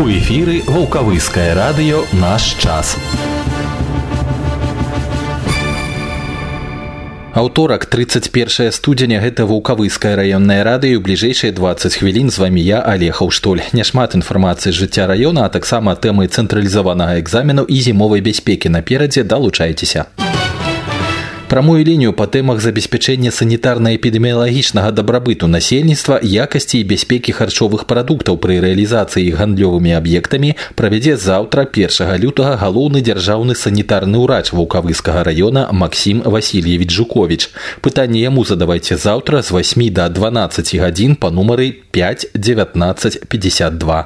У эфіры вулкавыскае радыё наш час. Аўторак 31 студзеня. Гэта вулкавыскае раённае радыё бліжэйшыя 20 хвілін з вамі я алехаў штоль няшмат інфармацыі жыцця раёна а таксама тэмы цэнтралізаванага экзамену і зімовай бяспекі наперадзе далучайцеся прамую лінію па тэмах забеспячэння санітарна-эпідэміялагічнага дабрабыту насельніцтва якасці і бяспекі харчовых прадуктаў пры рэалізацыі гандлёвымі аб'ектамі правядзе заўтра першага лютага галоўны дзяржаўны санітарны ўрач вулкавыскага раёна Макссім Васильевич Жукович. Пытанне яму задавайце заўтра з 8 до 12 гадзін па нумары 5 19 52.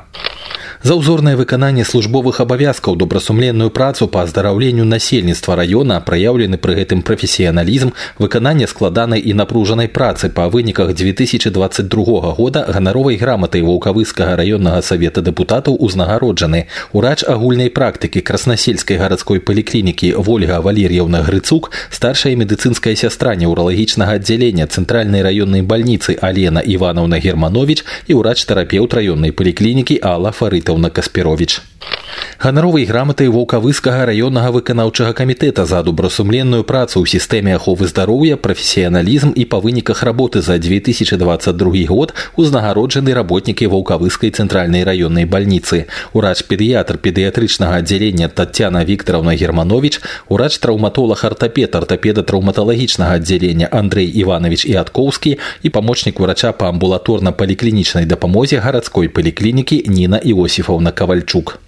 За ўзорнае выкананне службовых абавязкаў добрасумленную працу па аздараўленню насельніцтва раёна праяўлены пры гэтым прафесіяналізм выканання складанай і напружанай працы па выніках 2022 года ганаровай граматай вулкавыскага раённага савета дэпутатаў узнагароджаны урач агульнай практыкі краснасельскай гарадской паліклінікі ольга валер'яўна грыцук старшая медыцынская сястра неўралагічнага аддзялення цэнтральнай раённай бальніцы алена ивановна германович і ўрач тэрапеўт раённай паліклінікі алла фарытаў Антоновна Каспирович Ганаровай граматай вулкавыскага раённага выканаўчага камітэта за добрасумленную працу ў сістэме аховы здароўя, прафесіяналізм і па выніках работы за 2022 год узнагароджаны работнікі вулкавыскай цэнтральнай раённай бальніцы. Урач-педыятр педыятрычнага аддзялення Татяна Вікторовна Германович, урач-траўматолог артапед артапеда траўматалагічнага аддзялення Андрей Иванович Іаткоўскі і памочнік урача па амбулаторна-паліклінічнай дапамозе гарадской паліклінікі Ніна Іосифаўна Кавальчук.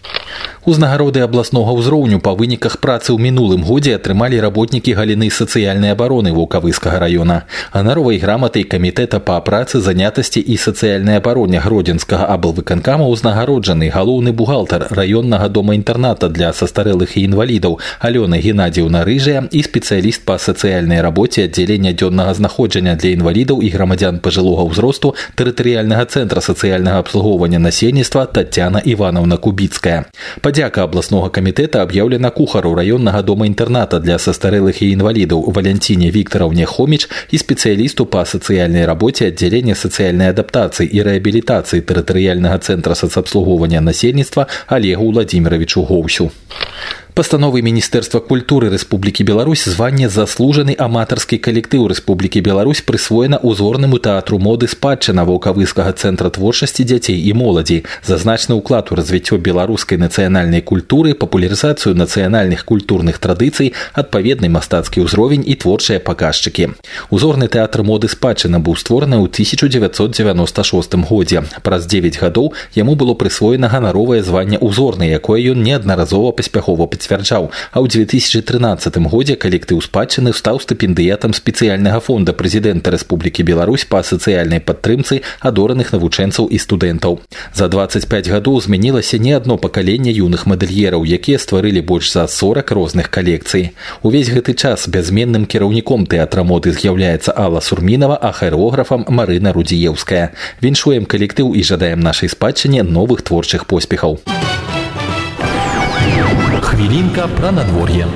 Узнагароды абласнога ўзроўню па выніках працы ў мінулым годзе атрымалі работнікі галіны сацыяльнай абароны вулкавыскага раёна. Анаровай граматай камітэта па працы занятасці і сацыяльнай абароне гродзенскага аблвыканкама ўзнагароджаны галоўны бухгалтар раённага дома інтэрната для састарэлых і інвалідаў Алёна Геннадзіўна рыжая і спецыяліст па сацыяльнай рабоце аддзялення дзённага знаходжання для інвалідаў і грамадзян пажылога ўзросту тэрытарыяльнага цэнтра сацыяльнага абслугоўвання насельніцтва Татяна Івановна Кубіцкая. Падзяка абласнога камітэта аб'яўлена кухару раённага дома інтэрната для састарэлых і інвалідаў валянціне Віктораўне Хоміч і спецыялісту па сацыяльнай рабоце аддзялення сацыяльнай адаптацыі і рэабілітацыі тэрытарыяльнага цэнтра сацабслугоўвання насельніцтва Олегу Владимировичу Гоўсю. Пастановай міністэрства культуры Рэспублікі Беларусь званне заслужаны аматарскі калектыў Рэспублікі Беларусь прысвоена узорнаму тэатру моды спадчына вулкавыскага цэнтра творчасці дзяцей і моладзі за ўклад у развіццё беларускай нацыянальнай культуры папулярызацыю нацыянальных культурных традыцый адпаведны мастацкі ўзровень і творчыя паказчыкі узорны тэатр моды спадчына быў створаны ў 1996 годзе праз 9 гадоў яму было прысвоена ганаровае званне ўзорнай якое ён неаднаразова паспяхова пацвярджаў пацвярджаў а ў 2013 годзе калектыў спадчыны стаў стыпендыятам спецыяльнага фонда прэзідэнта Рэспублікі Беларусь па сацыяльнай падтрымцы адораных навучэнцаў і студэнтаў. За 25 гадоў змянілася не адно пакаленне юных мадэльераў якія стварылі больш за 40 розных калекцый. Увесь гэты час бязменным кіраўніком тэатра моды з'яўляецца алла сурмінова а хаэографам марына рудзіеўская. Віншуем калектыў і жадаем нашай спадчыне новых творчых поспехаў Хвілінка пра надвор'е.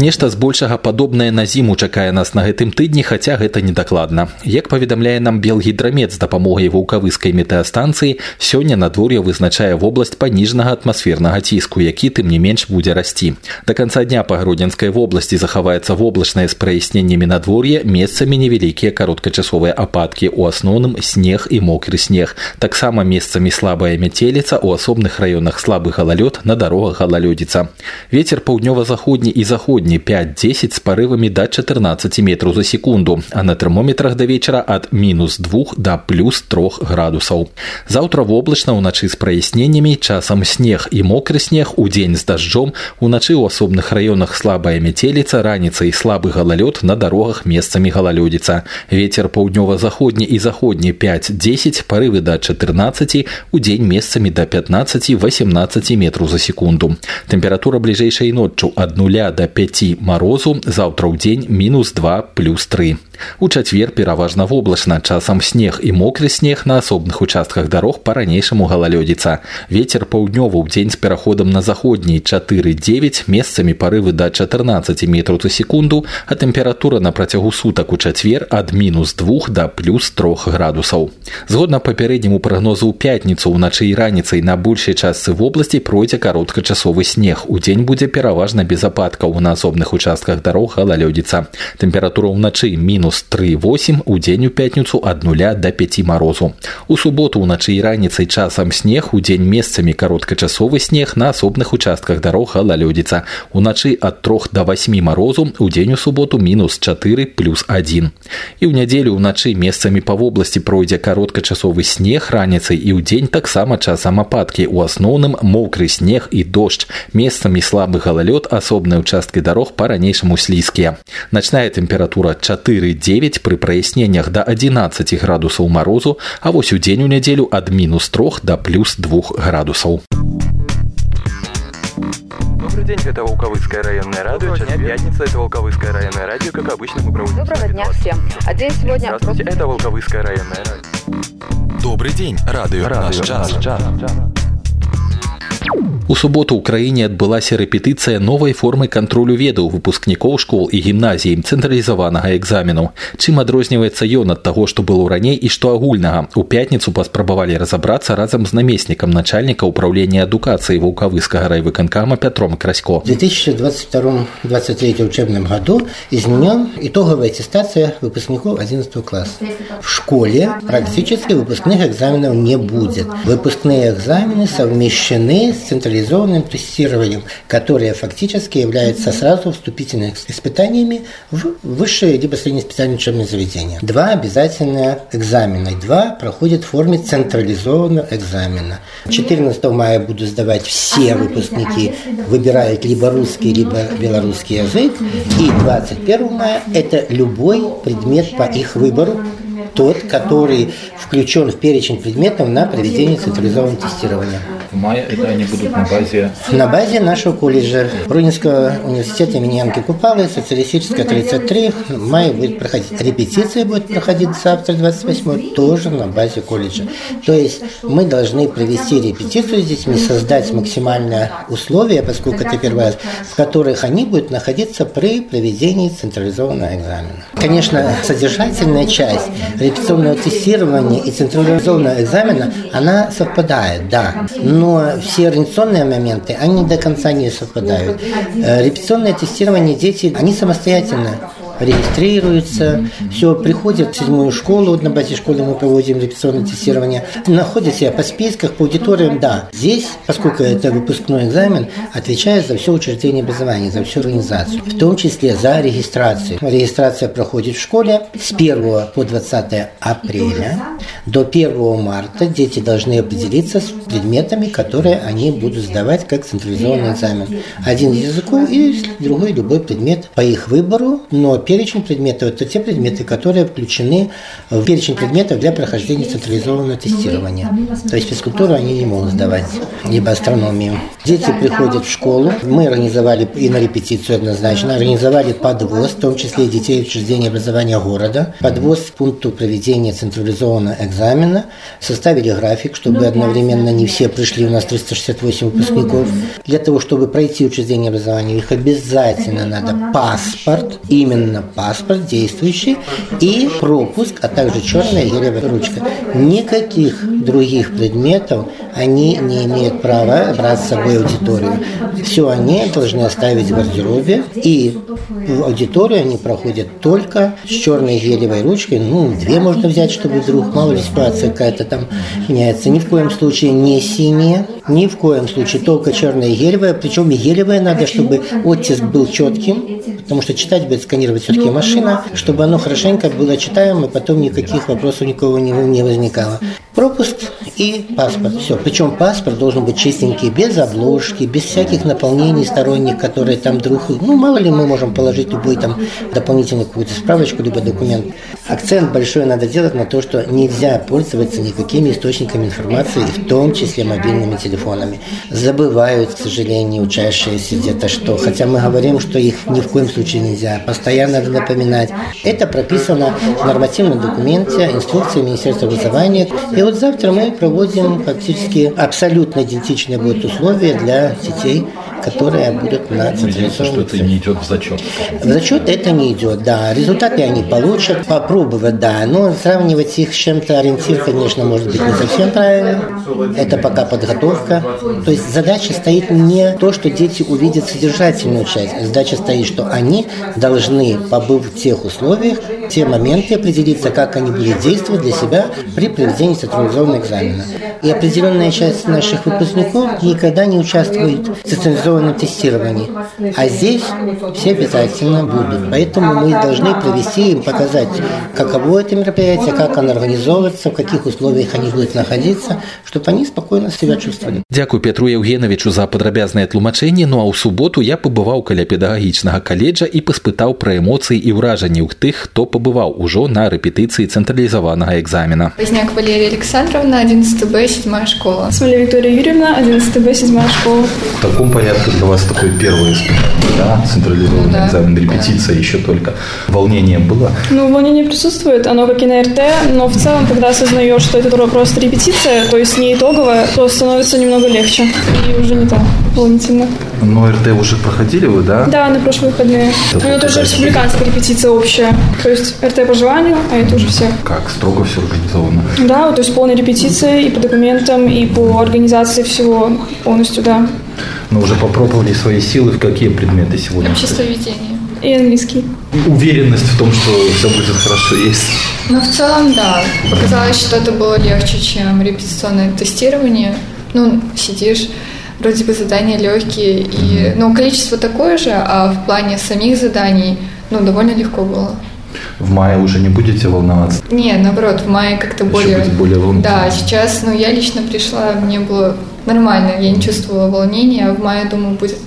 Нешта збольшага падобнае на зіму чакае нас на гэтым тыдні, хаця гэта недакладна. Як паведамляе нам белгідрамет з дапамогай вулкавыскай метэастанцыі, сёння надвор'е вызначае вобласць паніжнага атмасфернага ціску, які тым не менш будзе расці. Да канца дня па гродзенскай вобласці захаваецца воблачнае з праясненнямі надвор'е, месцамі невялікія кароткачасовыя ападкі, у асноўным снег і мокры снег. Таксама месцамі слабая мяцеліца, у асобных раёнах слабы галалёд на дарогах галалёдзіца. Вецер паўднёва-заходні і заходні сёння 5-10 з парывамі да 14 метраў за секунду, а на тэрмометрах да вечара ад мінус 2 да плюс 3 градусаў. Заўтра воблачна ўначы з праясненнямі часам снег і мокры снег у дзень з дажджом, уначы ў асобных раёнах слабая мяцеліца, раніца і слабы галалёд на дарогах месцамі галалёдзіца. Вецер паўднёва-заходні і заходні 5-10 парывы да 14 у дзень месцамі да 15-18 метраў за секунду. Тэмпература бліжэйшай ноччу ад нуля до 5 5 морозу, завтра в день минус 2 плюс 3. У чацвер пераважна воблачна, часам снег і мокры снег на асобных участках дарог па-ранейшаму галалёдзіца. Вецер паўднёвы ў дзень з пераходам на заходні 4-9 месцамі парывы да 14 метраў за секунду, а тэмпература на працягу сутак у чацвер ад мінус 2 да плюс 3 градусаў. Згодна папярэдняму прагнозу ў пятніцу ўначы і раніцай на большай частцы вобласці пройдзе кароткачасовы снег. У дзень будзе пераважна без ападкаў на асобных участках дарог галалёдзіца. Тэмпература ўначы мінус 3,8 у дзень у пятніцу ад нуля до 5 марозу. У суботу ўначы і раніцай часам снег у дзень месцамі кароткачасовы снег на асобных участках дарог галалёдзіца. Уначы ад 3 до 8 марозу у дзень у суботу мінус 4 плюс 1. І ў нядзелю ўначы месцамі па вобласці пройдзе кароткачасовы снег раніцай і ў дзень таксама часам ападкі у асноўным мокры снег і дождж месцамі слабы галалёд асобныя участкі дарог па-ранейшаму слізкія начная тэмпература 4-9 пры праясненнях да 11 градусаў марозу а вось у дзень у нядзелю ад мінус 3 да плюс 2 градусаў Добрый день, это Волковыцкая районная радио. Сейчас пятница, это Волковыцкая районная радио. Как обычно, мы проводим... Доброго дня всем. А день сегодня... Здравствуйте, это Волковыцкая районная радио. Добрый день, радио, радио наш час. Наш час. У суботу ў краіне адбылася рэпетыцыя новай формы кантролю ведаў выпускнікоў школ і гімназій цэнтралізаванага экзамену. Чым адрозніваецца ён ад таго, што было раней і што агульнага. У пятніцу паспрабавалі разабрацца разам з намеснікам начальніка ўправлення адукацыі вулкавыскага райвыканкама Пятром Красько. В 2022-2023 учебном году изменен итоговая аттестация выпускников 11 класса. В школе практически выпускных экзаменов не будет. Выпускные экзамены совмещены с централизованным централизованным тестированием, которое фактически является сразу вступительными испытаниями в высшее либо среднеспециальное учебное заведение. Два обязательные экзамена. Два проходят в форме централизованного экзамена. 14 мая будут сдавать все выпускники, выбирают либо русский, либо белорусский язык. И 21 мая это любой предмет по их выбору, тот, который включен в перечень предметов на проведение централизованного тестирования. В мае это они будут на базе? На базе нашего колледжа Рунинского университета имени Янки Купалы, социалистическая 33. В мае будет проходить репетиция, будет проходить завтра, 28 тоже на базе колледжа. То есть мы должны провести репетицию с детьми, создать максимальные условия, поскольку это первый раз, в которых они будут находиться при проведении централизованного экзамена. Конечно, содержательная часть репетиционного тестирования и централизованного экзамена, она совпадает, да. Но все организационные моменты, они до конца не совпадают. Э, репетиционное тестирование дети, они самостоятельно регистрируются, все, приходят в седьмую школу, на базе школы мы проводим репетиционное тестирование, находят себя по списках, по аудиториям, да. Здесь, поскольку это выпускной экзамен, отвечает за все учреждение образования, за всю организацию, в том числе за регистрацию. Регистрация проходит в школе с 1 по 20 апреля. До 1 марта дети должны определиться с предметами, которые они будут сдавать как централизованный экзамен. Один языков и другой любой предмет по их выбору, но перечень предметов – это те предметы, которые включены в перечень предметов для прохождения централизованного тестирования. То есть физкультуру они не могут сдавать, либо астрономию. Дети приходят в школу. Мы организовали и на репетицию однозначно, организовали подвоз, в том числе и детей учреждения образования города, подвоз к пункту проведения централизованного экзамена, составили график, чтобы одновременно не все пришли, у нас 368 выпускников. Для того, чтобы пройти учреждение образования, их обязательно надо паспорт, именно именно паспорт действующий и пропуск, а также черная гелевая ручка. Никаких других предметов они не имеют права брать с собой аудиторию. Все они должны оставить в гардеробе, и в аудиторию они проходят только с черной гелевой ручкой. Ну, две можно взять, чтобы вдруг, мало ли ситуация какая-то там меняется. Ни в коем случае не синие, ни в коем случае только черная гелевая. Причем гелевая надо, чтобы оттиск был четким, потому что читать будет сканировать все-таки машина, чтобы оно хорошенько было читаемо, и потом никаких вопросов никого не, не возникало. Пропуск и паспорт. Все. Причем паспорт должен быть чистенький, без обложки, без всяких наполнений сторонних, которые там вдруг... Ну, мало ли мы можем положить любой там дополнительную какую-то справочку, либо документ. Акцент большой надо делать на то, что нельзя пользоваться никакими источниками информации, в том числе мобильными телефонами. Забывают, к сожалению, учащиеся где-то что. Хотя мы говорим, что их ни в коем случае нельзя, постоянно надо напоминать. Это прописано в нормативном документе, инструкции Министерства образования. И вот завтра мы проводим фактически абсолютно идентичные будут условия для детей которые будут на централизованном что это не идет в зачет. В зачет это не идет, да. Результаты они получат, попробовать, да. Но сравнивать их с чем-то ориентир, конечно, может быть не совсем правильно. Это пока подготовка. То есть задача стоит не то, что дети увидят содержательную часть. Задача стоит, что они должны, побыв в тех условиях, те моменты определиться, как они будут действовать для себя при проведении централизованного экзамена. И определенная часть наших выпускников никогда не участвует в централизованном тестировании. А здесь все обязательно будут. Поэтому мы должны провести им, показать, каково это мероприятие, как оно организовывается, в каких условиях они будут находиться, чтобы они спокойно себя чувствовали. Дякую Петру Евгеновичу за падрабязнае тлумачэнне, ну а ў суботу я пабываў каля педагагічнага каледжа і паспытаў пра эмоцыі і ўражанні ў тых, хто побываў уже на рэпетыцыі цэнтралізаванага экзамена. Возняк Валерия Александровна, 11 Б, 7 школа. Смоля Виктория Юрьевна, 11 Б, 7 школа. В таком для вас такой первый испытание, да? Централизованный да. экзамен, репетиция еще только. Волнение было? Ну, волнение присутствует, оно как и на РТ, но в целом, когда осознаешь, что это просто репетиция, то есть не итоговая, то становится немного легче и уже не так волнительно. Но РТ уже проходили вы, да? Да, на прошлые выходные. Это, это уже республиканская репетиция общая. То есть РТ по желанию, а это уже все. Как? Строго все организовано? Да, то есть полная репетиция и по документам, и по организации всего полностью, да. Но уже попробовали свои силы в какие предметы сегодня? Обществоведение. И английский. Уверенность в том, что все будет хорошо есть? Ну, в целом, да. Показалось, что это было легче, чем репетиционное тестирование. Ну, сидишь, вроде бы задания легкие, и, ну, количество такое же, а в плане самих заданий, ну, довольно легко было. В мае уже не будете волноваться? Не, наоборот, в мае как-то более... более волнительно. Да, сейчас, ну, я лично пришла, мне было нормально, я не чувствовала волнения, а в мае, думаю, будет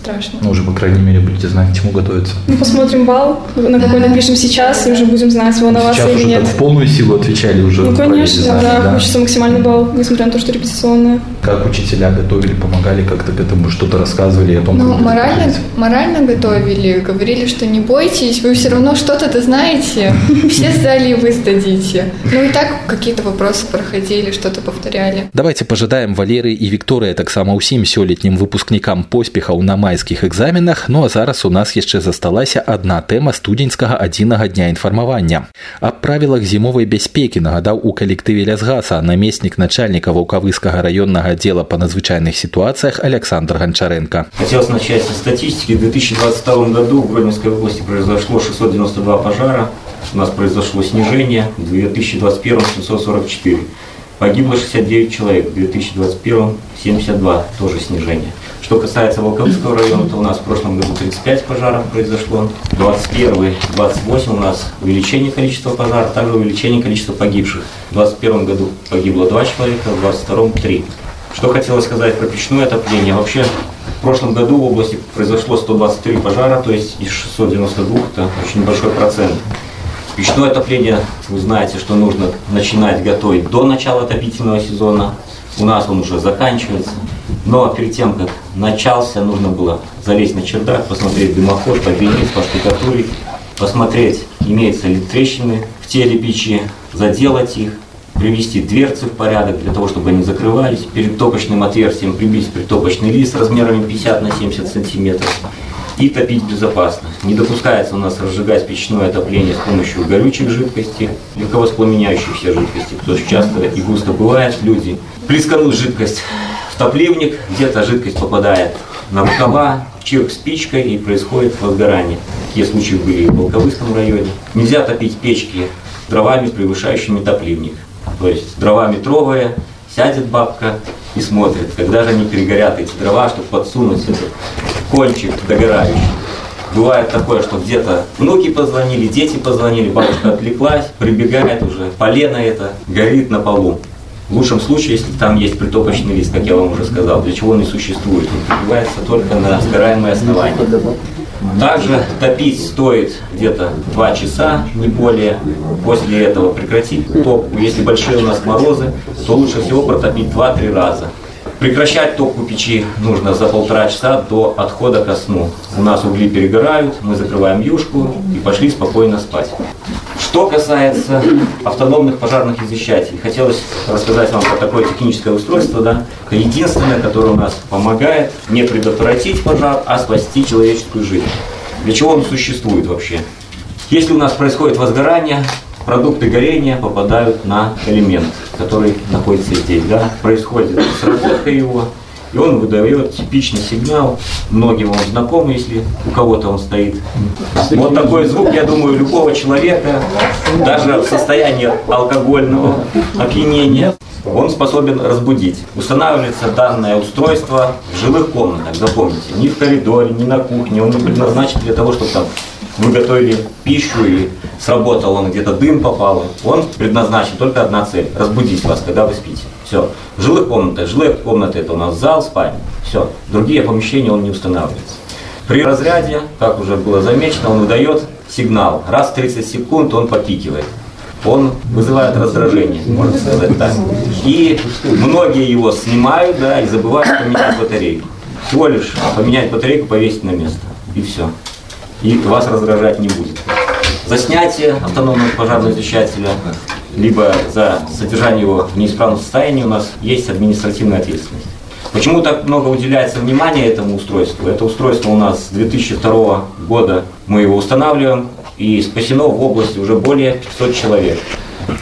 страшно. Ну, уже, по крайней мере, будете знать, к чему готовиться. Ну, посмотрим балл, на какой напишем сейчас, и уже будем знать, волноваться сейчас или нет. в полную силу отвечали уже. Ну, конечно, знали, да, да, хочется максимальный балл, несмотря на то, что репетиционное. Как учителя готовили, помогали как-то к этому, что-то рассказывали о том, Ну, морально, морально готовили, говорили, что не бойтесь, вы все равно что-то-то знаете, все сдали, и вы сдадите. Ну, и так какие-то вопросы проходили, что-то повторяли. Давайте пожидаем Валеры и Виктория так само усім сёлетнім выпускникам поспехаў на майскіх экзаменах ну а зараз у нас яшчэ засталася адна тэма студзеньскага адзінага дня інфармавання аб правілах зімовай бяспекі нагадаў у калектыве лясгаса намеснік начальніка ваўкавыскага раённага отдела по надзвычайных ситуациях Александр Гончаренко. Хотелось начать со статистики. В 2022 году в Гродненской области произошло 692 пожара. У нас произошло снижение. В 2021 744. Погибло 69 человек. В 2021 72 тоже снижение. Что касается Волковского района, то у нас в прошлом году 35 пожаров произошло. 21 28 у нас увеличение количества пожаров, также увеличение количества погибших. В 2021 году погибло 2 человека, в 2022 3. Что хотелось сказать про печное отопление. Вообще, в прошлом году в области произошло 123 пожара, то есть из 692 это очень большой процент. Печное отопление, вы знаете, что нужно начинать готовить до начала отопительного сезона. У нас он уже заканчивается. Но перед тем, как начался, нужно было залезть на чердак, посмотреть дымоход, подвинить, поштукатурить, посмотреть, имеются ли трещины в теле печи, заделать их, привести дверцы в порядок для того, чтобы они закрывались, перед топочным отверстием прибить притопочный лист размерами 50 на 70 сантиметров и топить безопасно. Не допускается у нас разжигать печное отопление с помощью горючих жидкостей, легковоспламеняющихся жидкостей, потому что часто и густо бывает, люди плесканут жидкость топливник, где-то жидкость попадает на рукава, чирк спичкой и происходит возгорание. Такие случаи были в Волковыском районе. Нельзя топить печки дровами, превышающими топливник. То есть дрова метровые, сядет бабка и смотрит, когда же они перегорят эти дрова, чтобы подсунуть этот кончик догорающий. Бывает такое, что где-то внуки позвонили, дети позвонили, бабушка отвлеклась, прибегает уже, полено это горит на полу. В лучшем случае, если там есть притопочный лист, как я вам уже сказал, для чего он и существует. Он прибивается только на сгораемое основание. Также топить стоит где-то 2 часа, не более. После этого прекратить топку. Если большие у нас морозы, то лучше всего протопить 2-3 раза. Прекращать топку печи нужно за полтора часа до отхода ко сну. У нас угли перегорают, мы закрываем юшку и пошли спокойно спать. Что касается автономных пожарных извещателей, хотелось рассказать вам про такое техническое устройство, да, единственное, которое у нас помогает не предотвратить пожар, а спасти человеческую жизнь. Для чего он существует вообще? Если у нас происходит возгорание, продукты горения попадают на элемент, который находится здесь. Да? Происходит сработка его, и он выдает типичный сигнал. Многим он знаком, если у кого-то он стоит. Вот такой звук, я думаю, любого человека, даже в состоянии алкогольного опьянения, он способен разбудить. Устанавливается данное устройство в жилых комнатах, запомните, ни в коридоре, ни на кухне. Он не предназначен для того, чтобы там вы готовили пищу и сработал он, где-то дым попал. Он предназначен только одна цель – разбудить вас, когда вы спите. Все. В жилых комнатах, жилые комнаты это у нас зал, спальня. Все. Другие помещения он не устанавливается. При разряде, как уже было замечено, он выдает сигнал. Раз в 30 секунд он попикивает. Он вызывает раздражение, можно сказать так. И многие его снимают, да, и забывают поменять батарейку. Всего лишь поменять батарейку, повесить на место. И все и вас раздражать не будет. За снятие автономного пожарного извещателя, либо за содержание его в неисправном состоянии у нас есть административная ответственность. Почему так много уделяется внимания этому устройству? Это устройство у нас с 2002 года мы его устанавливаем, и спасено в области уже более 500 человек.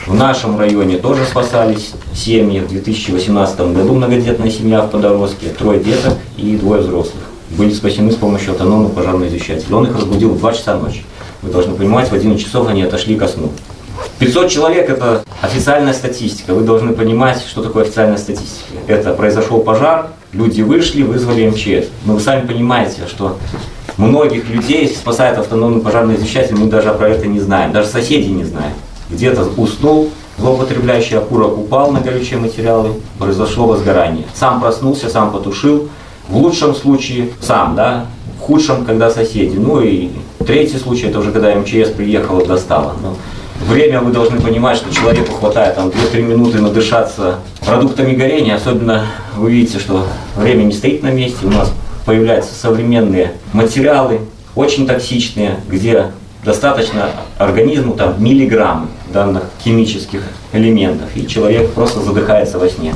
В нашем районе тоже спасались семьи. В 2018 году многодетная семья в Подороске, трое деток и двое взрослых были спасены с помощью автономного пожарного извещателя. Он их разбудил в 2 часа ночи. Вы должны понимать, в 11 часов они отошли ко сну. 500 человек – это официальная статистика. Вы должны понимать, что такое официальная статистика. Это произошел пожар, люди вышли, вызвали МЧС. Но вы сами понимаете, что многих людей спасает автономный пожарный извещатель, мы даже про это не знаем, даже соседи не знают. Где-то уснул, злоупотребляющий окурок упал на горючие материалы, произошло возгорание. Сам проснулся, сам потушил, в лучшем случае сам, да, в худшем, когда соседи. Ну и третий случай, это уже когда МЧС приехала, достала. Но время вы должны понимать, что человеку хватает там 2-3 минуты надышаться продуктами горения, особенно вы видите, что время не стоит на месте, у нас появляются современные материалы, очень токсичные, где достаточно организму там миллиграмм данных химических элементов, и человек просто задыхается во сне.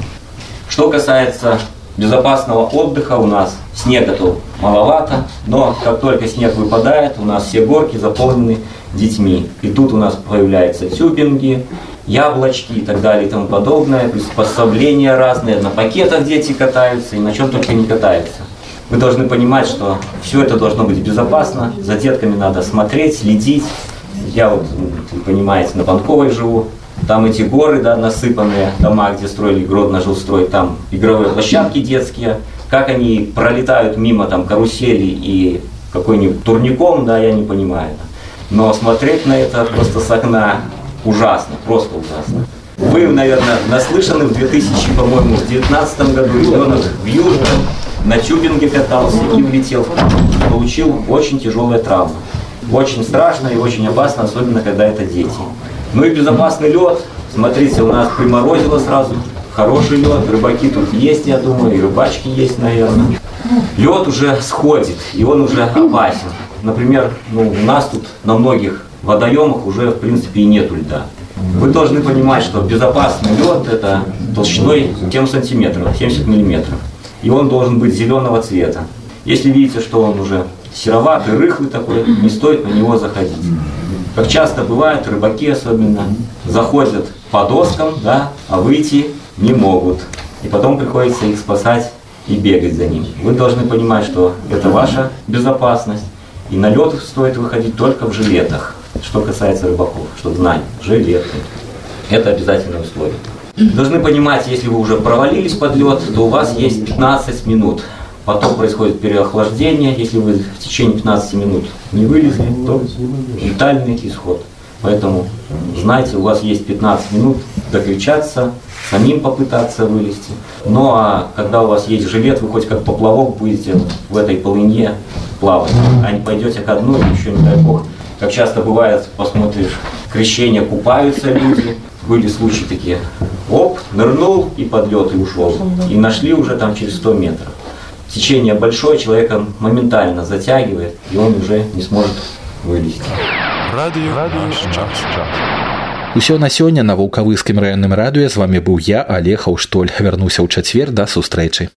Что касается безопасного отдыха у нас снега тут маловато, но как только снег выпадает, у нас все горки заполнены детьми. И тут у нас появляются тюбинги, яблочки и так далее и тому подобное, приспособления разные, на пакетах дети катаются и на чем только не катаются. Вы должны понимать, что все это должно быть безопасно, за детками надо смотреть, следить. Я вот, понимаете, на Панковой живу, там эти горы, да, насыпанные дома, где строили Гродно жилстрой, там игровые площадки детские, как они пролетают мимо там карусели и какой-нибудь турником, да, я не понимаю. Но смотреть на это просто с окна ужасно, просто ужасно. Вы, наверное, наслышаны в 2000, по-моему, в 2019 году ребенок в Южном на тюбинге катался и улетел Получил очень тяжелая травма. Очень страшно и очень опасно, особенно когда это дети. Ну и безопасный лед. Смотрите, у нас приморозило сразу. Хороший лед, рыбаки тут есть, я думаю, и рыбачки есть, наверное. Лед уже сходит, и он уже опасен. Например, ну, у нас тут на многих водоемах уже, в принципе, и нету льда. Вы должны понимать, что безопасный лед это толщиной 7 сантиметров, 70 миллиметров. И он должен быть зеленого цвета. Если видите, что он уже сероватый, рыхлый такой, не стоит на него заходить. Как часто бывает, рыбаки особенно заходят по доскам, да, а выйти не могут. И потом приходится их спасать и бегать за ним. Вы должны понимать, что это ваша безопасность. И на лед стоит выходить только в жилетах. Что касается рыбаков, чтобы знать, жилеты. Это обязательное условие. Должны понимать, если вы уже провалились под лед, то у вас есть 15 минут потом происходит переохлаждение, если вы в течение 15 минут не вылезли, то летальный исход. Поэтому знайте, у вас есть 15 минут докричаться, самим попытаться вылезти. Ну а когда у вас есть жилет, вы хоть как поплавок будете в этой полынье плавать, а не пойдете ко дну, еще не дай бог. Как часто бывает, посмотришь, крещение купаются люди, были случаи такие, оп, нырнул и подлет и ушел. И нашли уже там через 100 метров Течение большое, человека моментально затягивает, и он уже не сможет вылезти. Радио, Радио наш час. Усё на сёння на вулкавыскім раённым радыё з вами быў я Олег Аўштоль вярнуся ў чацвер да сустрэчы